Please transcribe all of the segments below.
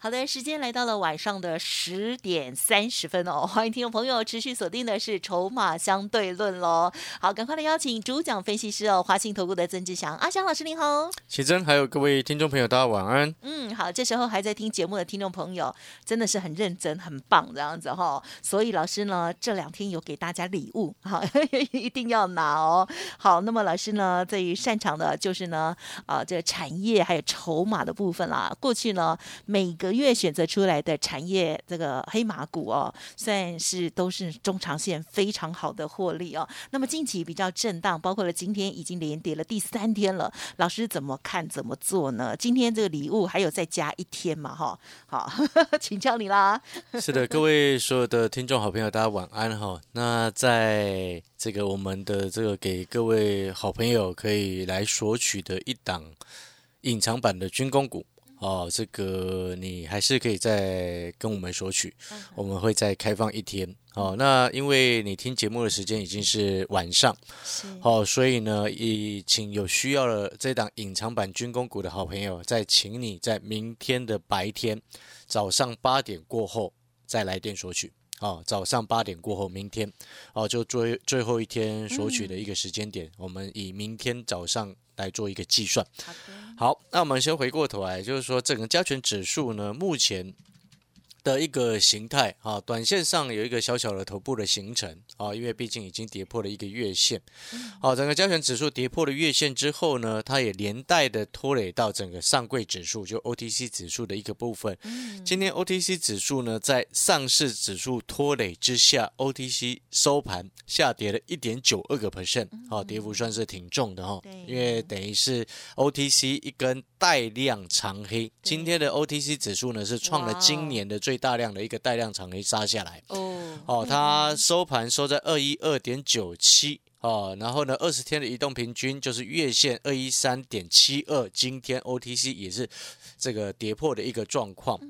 好的，时间来到了晚上的十点三十分哦，欢迎听众朋友持续锁定的是《筹码相对论》喽。好，赶快来邀请主讲分析师哦，华信投顾的曾志祥阿祥老师您好，启真，还有各位听众朋友，大家晚安。嗯，好，这时候还在听节目的听众朋友，真的是很认真、很棒这样子哈。所以老师呢，这两天有给大家礼物，好，一定要拿哦。好，那么老师呢，最擅长的就是呢，啊，这个产业还有筹码的部分啦。过去呢，每个月选择出来的产业这个黑马股哦，算是都是中长线非常好的获利哦。那么近期比较震荡，包括了今天已经连跌了第三天了。老师怎么看？怎么做呢？今天这个礼物还有再加一天嘛？哈，好，请教你啦。是的，各位所有的听众好朋友，大家晚安哈。那在这个我们的这个给各位好朋友可以来索取的一档隐藏版的军工股。哦，这个你还是可以再跟我们索取，我们会再开放一天。哦，那因为你听节目的时间已经是晚上，哦，所以呢，也请有需要的这档隐藏版军工股的好朋友，再请你在明天的白天早上八点过后再来电索取。哦，早上八点过后，明天哦，就最最后一天索取的一个时间点，我们以明天早上来做一个计算。好，那我们先回过头来，就是说整个加权指数呢，目前。的一个形态啊，短线上有一个小小的头部的形成啊，因为毕竟已经跌破了一个月线，好，整个加权指数跌破了月线之后呢，它也连带的拖累到整个上柜指数，就 OTC 指数的一个部分。今天 OTC 指数呢，在上市指数拖累之下，OTC 收盘下跌了一点九二个 percent，好，跌幅算是挺重的哈，因为等于是 OTC 一根带量长黑，今天的 OTC 指数呢是创了今年的最。大量的一个带量长黑杀下来哦，哦，它收盘收在二一二点九七哦，然后呢，二十天的移动平均就是月线二一三点七二，今天 OTC 也是这个跌破的一个状况。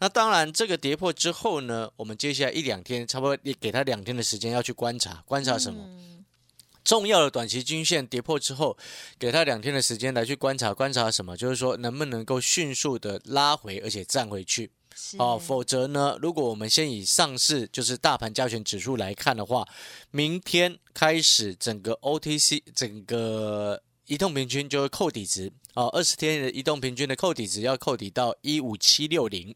那当然，这个跌破之后呢，我们接下来一两天，差不多也给他两天的时间要去观察，观察什么？重要的短期均线跌破之后，给他两天的时间来去观察，观察什么？就是说能不能够迅速的拉回，而且站回去。哦，否则呢？如果我们先以上市就是大盘加权指数来看的话，明天开始整个 OTC 整个移动平均就会扣底值哦，二十天的移动平均的扣底值要扣底到一五七六零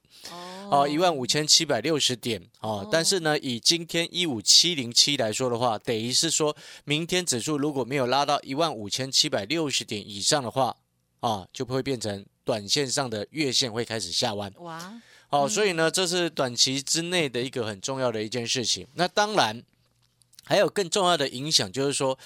哦，一万五千七百六十点哦。但是呢，以今天一五七零七来说的话，等于是说明天指数如果没有拉到一万五千七百六十点以上的话啊，就不会变成短线上的月线会开始下弯哇。哦，所以呢，这是短期之内的一个很重要的一件事情。那当然，还有更重要的影响，就是说，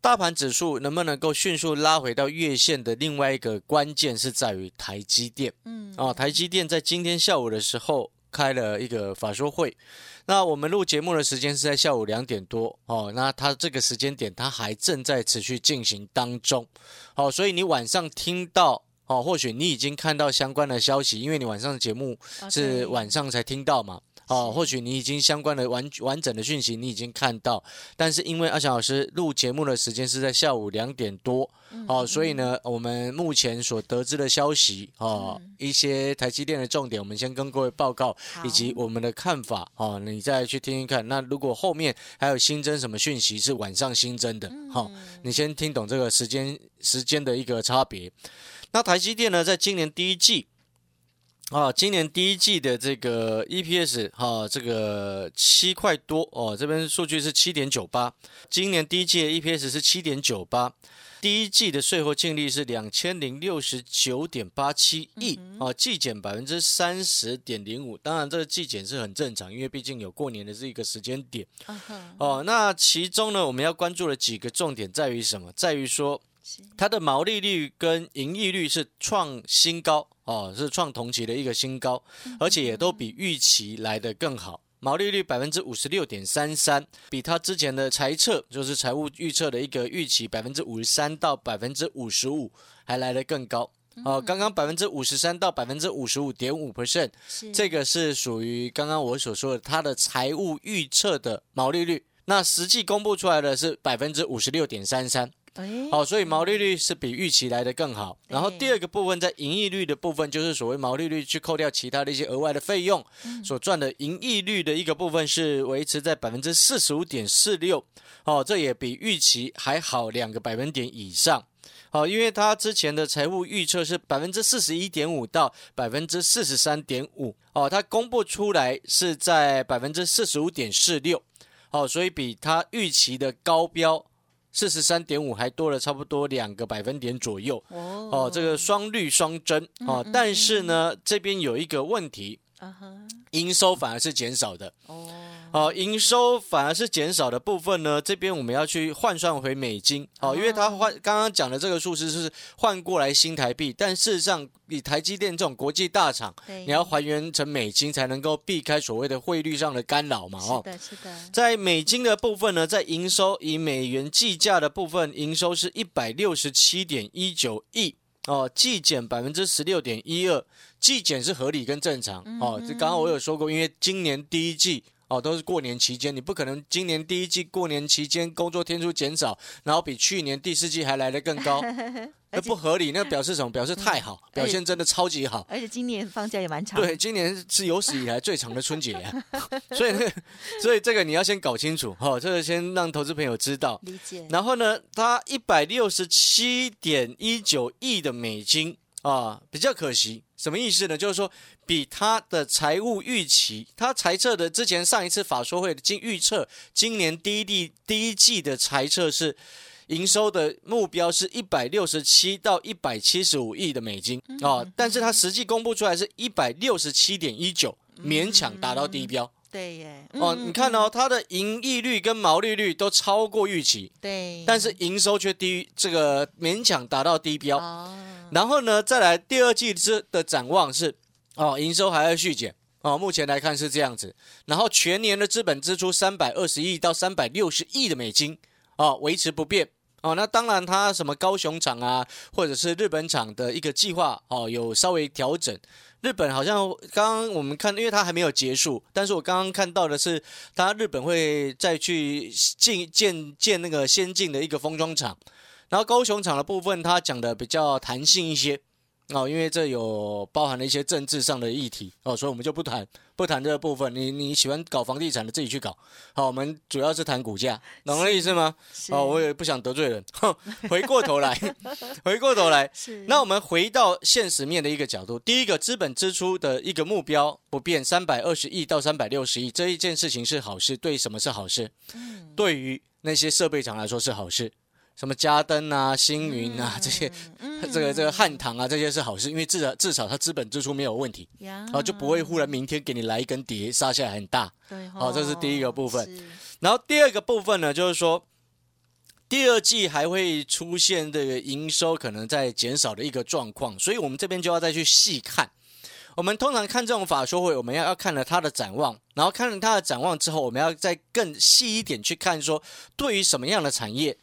大盘指数能不能够迅速拉回到月线的另外一个关键是在于台积电。嗯，哦，台积电在今天下午的时候开了一个法说会。那我们录节目的时间是在下午两点多。哦，那它这个时间点，它还正在持续进行当中。好，所以你晚上听到。哦，或许你已经看到相关的消息，因为你晚上的节目是晚上才听到嘛。哦，或许你已经相关的完完整的讯息你已经看到，但是因为阿翔老师录节目的时间是在下午两点多，哦，所以呢，我们目前所得知的消息，哦，一些台积电的重点，我们先跟各位报告，以及我们的看法，哦，你再去听一看。那如果后面还有新增什么讯息是晚上新增的，好，你先听懂这个时间时间的一个差别。那台积电呢，在今年第一季，啊，今年第一季的这个 EPS 哈，这个七块多哦，这边数据是七点九八，今年第一季的 EPS 是七点九八，第一季的税后净利是两千零六十九点八七亿，啊，季减百分之三十点零五，当然这个季减是很正常，因为毕竟有过年的这一个时间点，哦，那其中呢，我们要关注的几个重点在于什么？在于说。它的毛利率跟盈利率是创新高哦，是创同期的一个新高，而且也都比预期来的更好。毛利率百分之五十六点三三，比它之前的财测就是财务预测的一个预期百分之五十三到百分之五十五还来得更高。哦，刚刚百分之五十三到百分之五十五点五 percent，这个是属于刚刚我所说的它的财务预测的毛利率。那实际公布出来的是百分之五十六点三三，哎，好，所以毛利率是比预期来的更好。然后第二个部分在盈利率的部分，就是所谓毛利率去扣掉其他的一些额外的费用所赚的盈利率的一个部分是维持在百分之四十五点四六，哦，这也比预期还好两个百分点以上。好，因为它之前的财务预测是百分之四十一点五到百分之四十三点五，哦，它公布出来是在百分之四十五点四六，哦，所以比它预期的高标四十三点五还多了差不多两个百分点左右，哦。哦，这个双率双增，哦，但是呢，这边有一个问题，啊哈，营收反而是减少的。哦，哦，营收反而是减少的部分呢，这边我们要去换算回美金哦，因为它换刚刚讲的这个数字是换过来新台币，但事实上以台积电这种国际大厂，你要还原成美金才能够避开所谓的汇率上的干扰嘛，哦是。的，是的，在美金的部分呢，在营收以美元计价的部分，营收是一百六十七点一九亿哦，季减百分之十六点一二，季减是合理跟正常哦。这刚刚我有说过，因为今年第一季。哦，都是过年期间，你不可能今年第一季过年期间工作天数减少，然后比去年第四季还来得更高，那不合理。那表示什么？表示太好，表现真的超级好。而且今年放假也蛮长，对，今年是有史以来最长的春节啊，所以那个，所以这个你要先搞清楚哈、哦，这个先让投资朋友知道。理解，然后呢，它一百六十七点一九亿的美金啊，比较可惜，什么意思呢？就是说比他的财务预期，他财测的之前上一次法说会的经预测，今年第一季第一季的财测是。营收的目标是一百六十七到一百七十五亿的美金啊，但是他实际公布出来是一百六十七点一九，勉强达到低标对耶，哦。嗯你看，哦，它的盈利率跟毛利率都超过预期，对，但是营收却低于这个勉强达到低标。哦，然后呢，再来第二季之的展望是哦，营收还要续减哦，目前来看是这样子。然后全年的资本支出三百二十亿到三百六十亿的美金哦，维持不变。哦，那当然，它什么高雄厂啊，或者是日本厂的一个计划哦，有稍微调整。日本好像刚刚我们看，因为它还没有结束，但是我刚刚看到的是，它日本会再去进建建那个先进的一个封装厂，然后高雄厂的部分，它讲的比较弹性一些哦，因为这有包含了一些政治上的议题哦，所以我们就不谈不谈这个部分。你你喜欢搞房地产的自己去搞，好，我们主要是谈股价，懂我意思吗？哦，我也不想得罪人。哼 回过头来，回过头来，那我们回到现实面的一个角度，第一个资本支出的一个目标不变，三百二十亿到三百六十亿，这一件事情是好事。对什么是好事？嗯对于那些设备厂来说是好事。什么嘉登啊、星云啊、这些，嗯这个这个汉唐啊，这些是好事，因为至少至少它资本支出没有问题，呀，然后就不会忽然明天给你来一根碟，杀下来很大。对，好这是第一个部分然后第二个部分呢，就是说，第二季还会出现这个营收可能在减少的一个状况，所以我们这边就要再去细看。我们通常看这种法说会，我们要要看了它的展望，然后看了它的展望之后，我们要再更细一点去看说，对于什么样的产业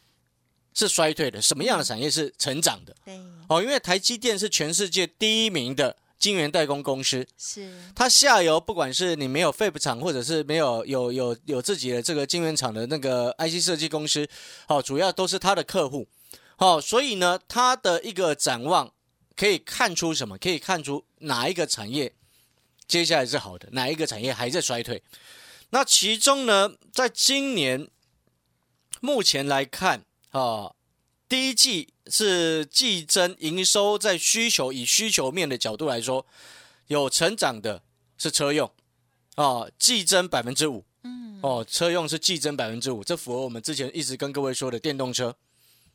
是衰退的，什么样的产业是成长的。对，哦，因为台积电是全世界第一名的晶圆代工公司，是它下游不管是你没有 Fab 厂，或者是没有有有有自己的这个晶圆厂的那个 IC 设计公司，哦，主要都是它的客户，哦，所以呢，它的一个展望可以看出什么？可以看出哪一个产业接下来是好的，哪一个产业还在衰退。那其中呢，在今年目前来看，啊、第一季是季增营收，在需求以需求面的角度来说，有成长的是车用，哦，季增百分之五，嗯，哦，车用是季增百分之五，这符合我们之前一直跟各位说的电动车，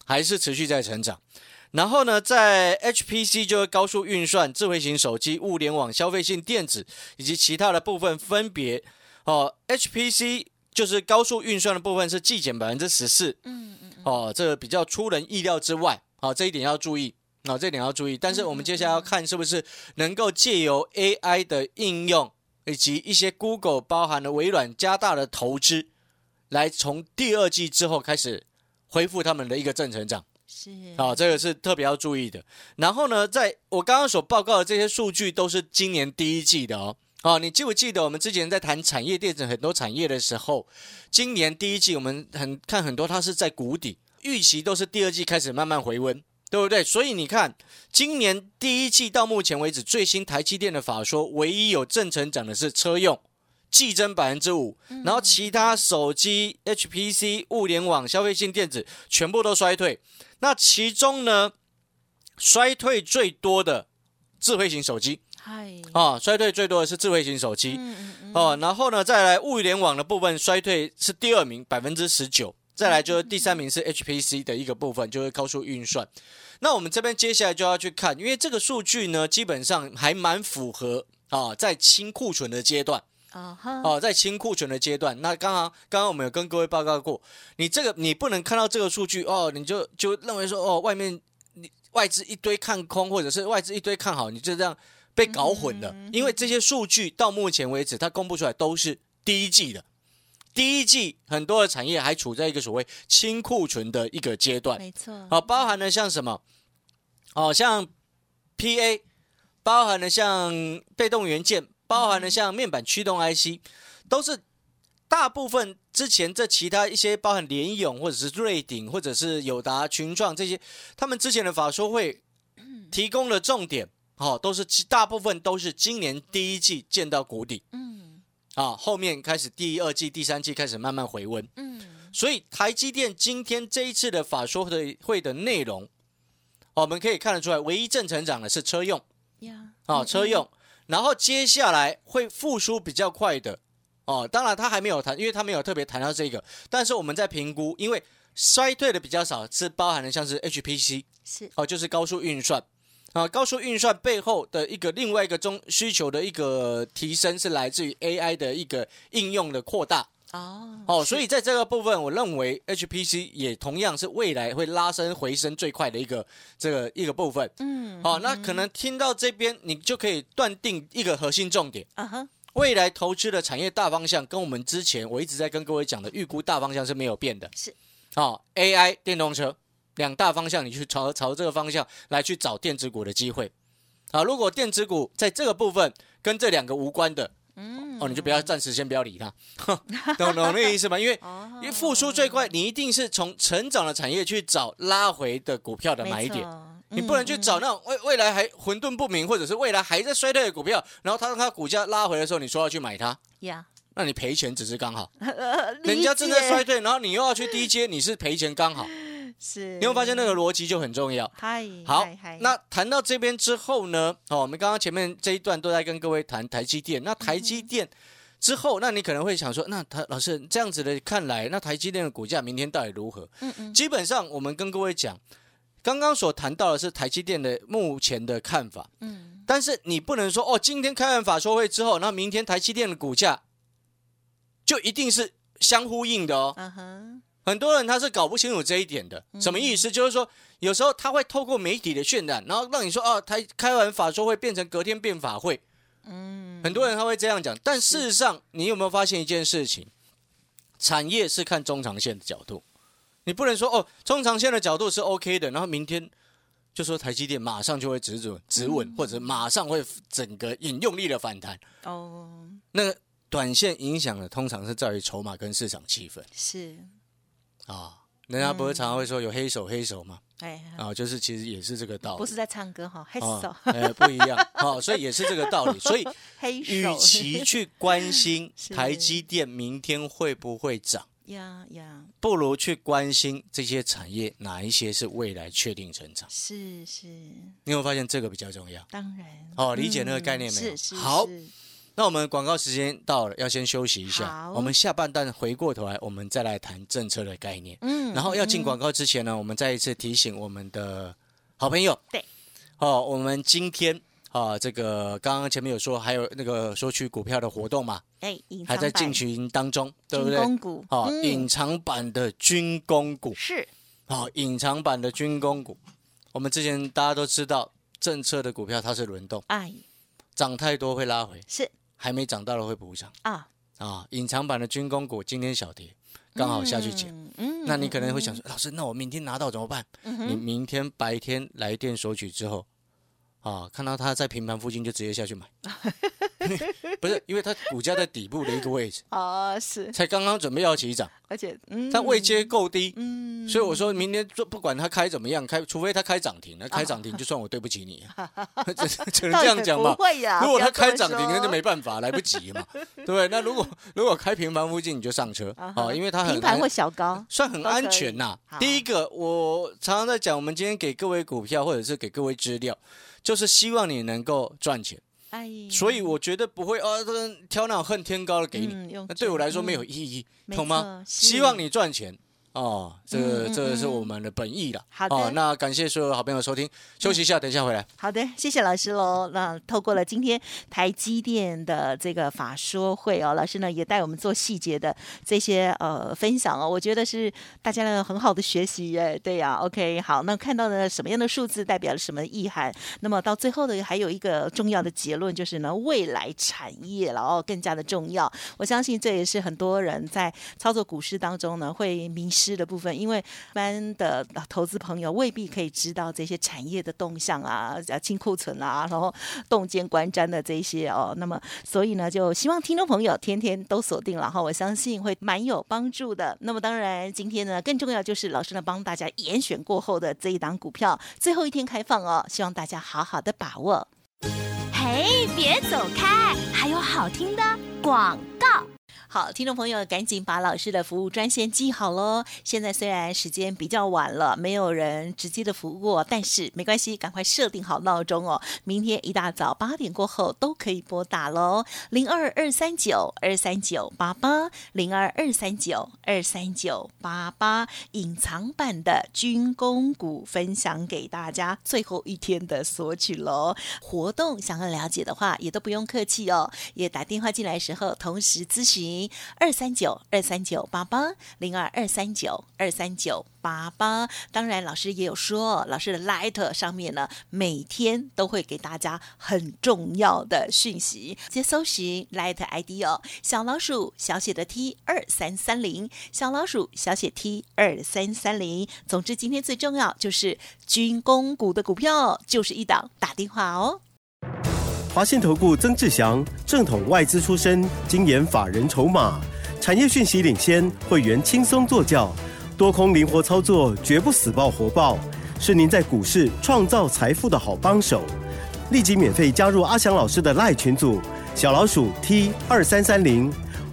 还是持续在成长。然后呢，在 HPC 就是高速运算、智慧型手机、物联网、消费性电子以及其他的部分，分别哦，HPC 就是高速运算的部分是季减百分之十四，嗯嗯哦，这个比较出人意料之外，好、这一点要注意，哦，这一点要注意。但是我们接下来要看是不是能够借由 AI 的应用，以及一些 Google 包含了微软加大的投资，来从第二季之后开始恢复他们的一个正成长。是好、这个是特别要注意的。然后呢，在我刚刚所报告的这些数据都是今年第一季的哦。哦，你记不记得我们之前在谈产业电子很多产业的时候，今年第一季我们很看很多它是在谷底，预期都是第二季开始慢慢回温，对不对？所以你看，今年第一季到目前为止，最新台积电的法说，唯一有正成长的是车用。季增百分之五，然后其他手机、HPC、物联网、消费性电子全部都衰退。那其中呢，衰退最多的智慧型手机嗨，啊，衰退最多的是智慧型手机嗯嗯嗯，哦。然后呢，再来物联网的部分衰退是第二名，百分之十九。再来就是第三名是 HPC 的一个部分，就是高速运算。那我们这边接下来就要去看，因为这个数据呢，基本上还蛮符合啊，在清库存的阶段。啊哈，哦，在清库存的阶段，那刚刚刚刚我们有跟各位报告过，你这个你不能看到这个数据哦，你就就认为说哦，外面你外资一堆看空，或者是外资一堆看好，你就这样被搞混了。因为这些数据到目前为止，它公布出来都是第一季的，第一季很多的产业还处在一个所谓清库存的一个阶段。没错，好，包含了像什么？哦，像 PA，包含了像被动元件，包含了像面板驱动 IC，都是大部分之前这其他一些包含联咏或者是瑞鼎或者是友达、群创这些，他们之前的法说会 提供了重点，哦，都是其大部分都是今年第一季见到谷底嗯啊，后面开始第二季、第三季开始慢慢回温。嗯，所以台积电今天这一次的法说的会的内容，哦我们可以看得出来，唯一正成长的是车用呀，啊，车用，然后接下来会复苏比较快的哦，当然他还没有谈，因为他没有特别谈到这个，但是我们在评估，因为衰退的比较少，是包含的像是 HPC 是哦，就是高速运算。啊，高速运算背后的一个另外一个中需求的一个提升，是来自于 AI 的一个应用的扩大。哦哦，所以在这个部分，我认为 HPC 也同样是未来会拉升回升最快的一个这个一个部分。嗯，好、那可能听到这边，你就可以断定一个核心重点：啊哈，未来投资的产业大方向，跟我们之前我一直在跟各位讲的预估大方向是没有变的。是，哦，AI 电动车两大方向，你去朝朝这个方向来去找电子股的机会。啊，如果电子股在这个部分跟这两个无关的，嗯，哦，你就不要暂时先不要理它，懂懂那个意思吗？因为哦因为复苏最快，你一定是从成长的产业去找拉回的股票的买点，你不能去找嗯那种未未来还混沌不明，或者是未来还在衰退的股票，然后它让它股价拉回的时候，你说要去买它，嗯呀，那你赔钱只是刚好，呃人家正在衰退，退，然后你又要去低接，你是赔钱刚好，是，你会发现那个逻辑就很重要。嗨，好那谈到这边之后呢，哦，我们刚刚前面这一段都在跟各位谈台积电，那台积电。之后，那你可能会想说，那台老师这样子的看来，那台积电的股价明天到底如何？嗯嗯，基本上，我们跟各位讲，刚刚所谈到的是台积电的目前的看法，嗯，但是你不能说哦，今天开完法说会之后，那明天台积电的股价就一定是相呼应的哦。嗯哼，很多人他是搞不清楚这一点的，什么意思？就是说，有时候他会透过媒体的渲染，然后让你说哦，台开完法说会变成隔天变法会，嗯，很多人他会这样讲，但事实上，你有没有发现一件事情？产业是看中长线的角度，你不能说哦，中长线的角度是 OK 的，然后明天就说台积电马上就会止稳止稳，或者马上会整个引用力的反弹。哦，那个短线影响的通常是在于筹码跟市场气氛。是，啊。人家不是常常会说有黑手黑手嘛？哎，啊，就是其实也是这个道理。不是在唱歌哈，黑啊手，，哎，不一样，好、所以也是这个道理。所以 黑与手，其去关心 台积电明天会不会涨，呀呀，不如去关心这些产业哪一些是未来确定成长。是是，你有发现这个比较重要？当然，哦理解那个概念没有是是，好是那我们广告时间到了，要先休息一下。好。我们下半段回过头来，我们再来谈政策的概念。嗯然后要进嗯广告之前呢，我们再一次提醒我们的好朋友，对，哦，我们今天啊，这个刚刚前面有说，还有那个索取股票的活动嘛，哎，还在进行当中，对不军对？工股，哦，嗯。隐藏版的军工股，是。哦，隐藏版的军工股，我们之前大家都知道，政策的股票它是轮动，哎，涨太多会拉回，是还没涨到的会补涨啊，啊。隐藏版的军工股今天小跌，刚好下去捡。嗯，嗯那你可能会想说，老师，那我明天拿到怎么办？你明天白天来电索取之后，啊，看到它在平盘附近就直接下去买，不是，因为它股价在底部的一个位置，哦，是，才刚刚准备要起涨，而且嗯，它位阶够低，嗯，所以我说明天就不管它开怎么样，开除非它开涨停，那开涨停就算我对不起你，只 只能这样讲吧不。会呀，如果它开涨停，那就没办法，来不及嘛，对 不对？那如果如果开平盘附近，你就上车。啊哈。啊，因为它很平盘或小高，算很安全呐、第一个，我常常在讲，我们今天给各位股票或者是给各位资料，就是希望你能够赚钱，哎，所以我觉得不会哦，这个挑那种恨天高的给你，那对我来说嗯没有意义，没懂吗？希望你赚钱。哦，这个这个是嗯我们的本意了。好的哦，那感谢所有好朋友收听，休息一下，等一下回来。好的，谢谢老师喽。那透过了今天台积电的这个法说会哦，老师呢也带我们做细节的这些呃分享哦，我觉得是大家呢很好的学习耶。对呀、o k 好，那看到呢什么样的数字代表了什么意涵？那么到最后的，还有一个重要的结论就是呢，未来产业了哦更加的重要。我相信这也是很多人在操作股市当中呢会迷失的部分，因为一般的投资朋友未必可以知道这些产业的动向啊、啊清库存啊，然后洞见观瞻的这些哦。那么，所以呢，就希望听众朋友天天都锁定了哈，我相信会蛮有帮助的。那么，当然今天呢，更重要就是老师呢帮大家严选过后的这一档股票，最后一天开放哦，希望大家好好的把握。嘿，别走开，还有好听的广告。好，听众朋友，赶紧把老师的服务专线记好喽。现在虽然时间比较晚了，没有人直接的服务哦，但是没关系，赶快设定好闹钟哦。明天一大早八点过后都可以拨打喽，零二二三九二三九八八，零二二三九二三九八八。隐藏版的军工股分享给大家，最后一天的索取喽。活动想要了解的话，也都不用客气哦，也打电话进来时候同时咨询二三九二三九八八零二二三九二三九八八。当然，老师也有说，老师的 Light 上面呢，每天都会给大家很重要的讯息，接搜寻 Light ID 哦，小老鼠小写的 T 二三三零，小老鼠小写 T 二三三零。总之，今天最重要就是军工股的股票，就是一档，打电话哦。华信投顾曾志祥，正统外资出身，精研法人筹码，产业讯息领先，会员轻松做教，多空灵活操作，绝不死爆活爆，是您在股市创造财富的好帮手。立即免费加入阿翔老师的赖群组，小老鼠 T 二三三零，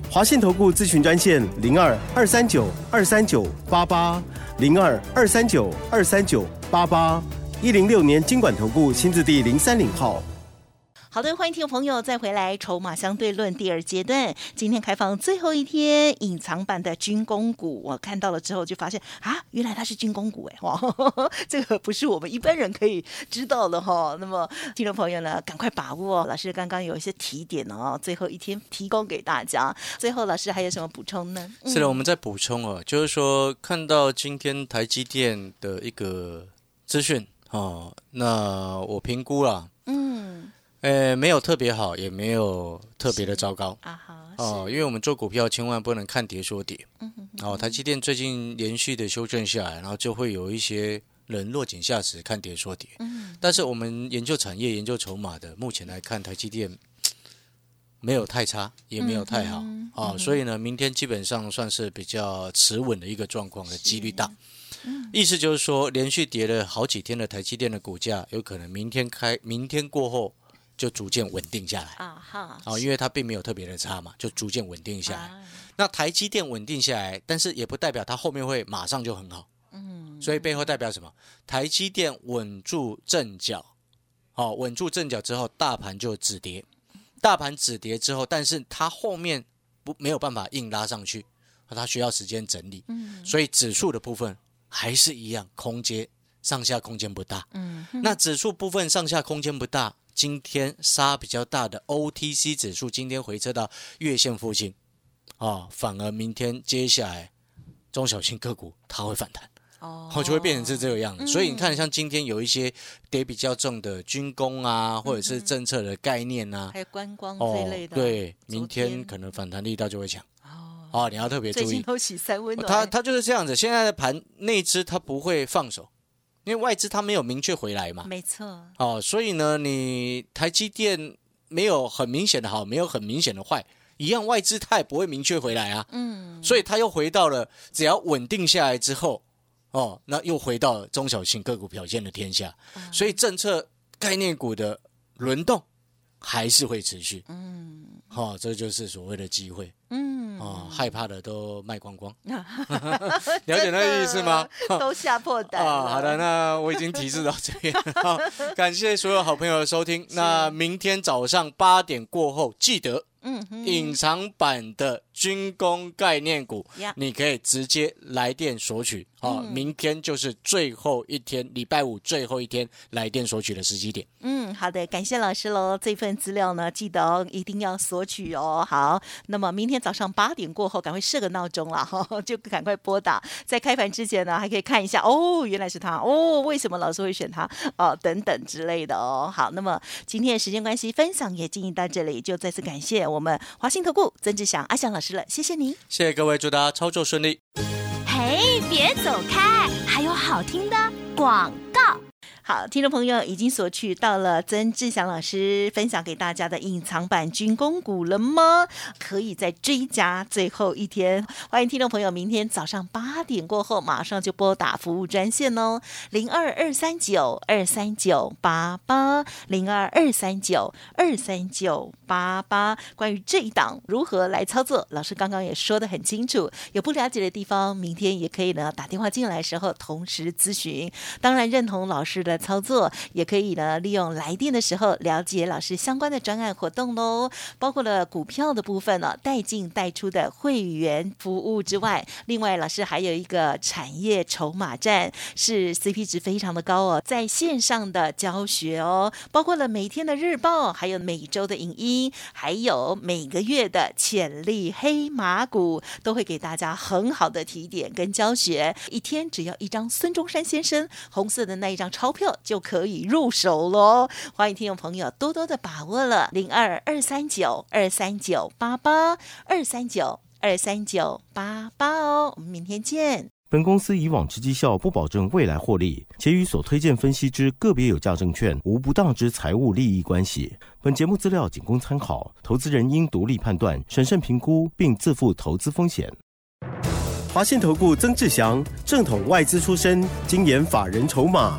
华信投顾咨询专线零二二三九二三九八八零二二三九二三九八八，一零六年经管投顾新字第零三零号。好的，欢迎听众朋友再回来《筹码相对论》第二阶段，今天开放最后一天，隐藏版的军工股，我看到了之后就发现啊，原来它是军工股哎，哇，这个不是我们一般人可以知道的哈。那么听众朋友呢，赶快把握，老师刚刚有一些提点哦，最后一天提供给大家。最后老师还有什么补充呢？嗯是的，我们再补充哦，就是说看到今天台积电的一个资讯哦，那我评估了，嗯呃，没有特别好，也没有特别的糟糕。啊好哦，因为我们做股票千万不能看跌说跌。嗯哼哦，台积电最近连续的修正下来，然后就会有一些人落井下石，看跌说跌。嗯。但是我们研究产业、研究筹码的，目前来看，台积电没有太差，也没有太好。嗯哼哦，所以呢，明天基本上算是比较持稳的一个状况的几率大。嗯。意思就是说，连续跌了好几天的台积电的股价，有可能明天开，明天过后就逐渐稳定下来。啊哈哦，因为它并没有特别的差嘛，就逐渐稳定下来。啊那台积电稳定下来，但是也不代表它后面会马上就很好，嗯所以背后代表什么？台积电稳住阵脚，哦、稳住阵脚之后，大盘就止跌，大盘止跌之后，但是它后面不没有办法硬拉上去，它需要时间整理，嗯所以指数的部分还是一样，空间上下空间不大。嗯那指数部分上下空间不大，今天杀比较大的 OTC 指数今天回撤到月线附近，啊、反而明天接下来中小型个股它会反弹，哦。哦，就会变成是这个样子。嗯。所以你看，像今天有一些跌比较重的军工啊，或者是政策的概念啊，还有观光这一类的，对，明天。天可能反弹力道就会强。哦，哦，你要特别注意。最近都洗三温暖，它它就是这样子，现在的盘内资它不会放手，因为外资它没有明确回来嘛，没错，哦，所以呢，你台积电没有很明显的好，没有很明显的坏，一样外资它也不会明确回来啊，嗯，所以它又回到了只要稳定下来之后，哦，那又回到中小型个股表现的天下，啊所以政策概念股的轮动还是会持续，嗯哦，这就是所谓的机会嗯，哦，害怕的都卖光光，了解那个意思吗？都吓破胆了。啊，好的，那我已经提示到这边。了，好感谢所有好朋友的收听。那明天早上八点过后，记得嗯，隐藏版的军工概念股呀，你可以直接来电索取哦。嗯明天就是最后一天，礼拜五最后一天来电索取的时机点。嗯，好的，感谢老师喽。这份资料呢，记得哦一定要索取哦。好，那么明天早上八点过后，赶快设个闹钟了哈，就赶快拨打。在开盘之前呢，还可以看一下哦，原来是他哦，为什么老师会选他哦，等等之类的哦。好，那么今天的时间关系，分享也进行到这里，就再次感谢我们华信投顾曾志祥阿祥老师了，谢谢你。谢谢各位，祝大家操作顺利。嘿，别走开，还有好听的广告。好，听众朋友已经索取到了曾志祥老师分享给大家的隐藏版军工股了吗？可以在追加最后一天，欢迎听众朋友明天早上八点过后马上就拨打服务专线哦，零二二三九二三九八八零二二三九二三九八八。关于这一档如何来操作，老师刚刚也说的很清楚，有不了解的地方，明天也可以呢打电话进来的时候同时咨询。当然认同老师的操作，也可以呢利用来电的时候了解老师相关的专案活动喽，包括了股票的部分呢，带进带出的会员服务之外，另外老师还有一个产业筹码站，是 CP 值非常的高哦，在线上的教学哦，包括了每天的日报，还有每周的影音，还有每个月的潜力黑马股，都会给大家很好的提点跟教学。一天只要一张孙中山先生红色的那一张钞票就可以入手喽。欢迎听众朋友多多的把握了，零二二三九二三九八八二三九二三九八八哦，我们明天见。本公司以往之绩效不保证未来获利，且与所推荐分析之个别有价证券无不当之财务利益关系。本节目资料仅供参考，投资人应独立判断、审慎评估，并自负投资风险。华信投顾曾志祥，正统外资出身，精研法人筹码，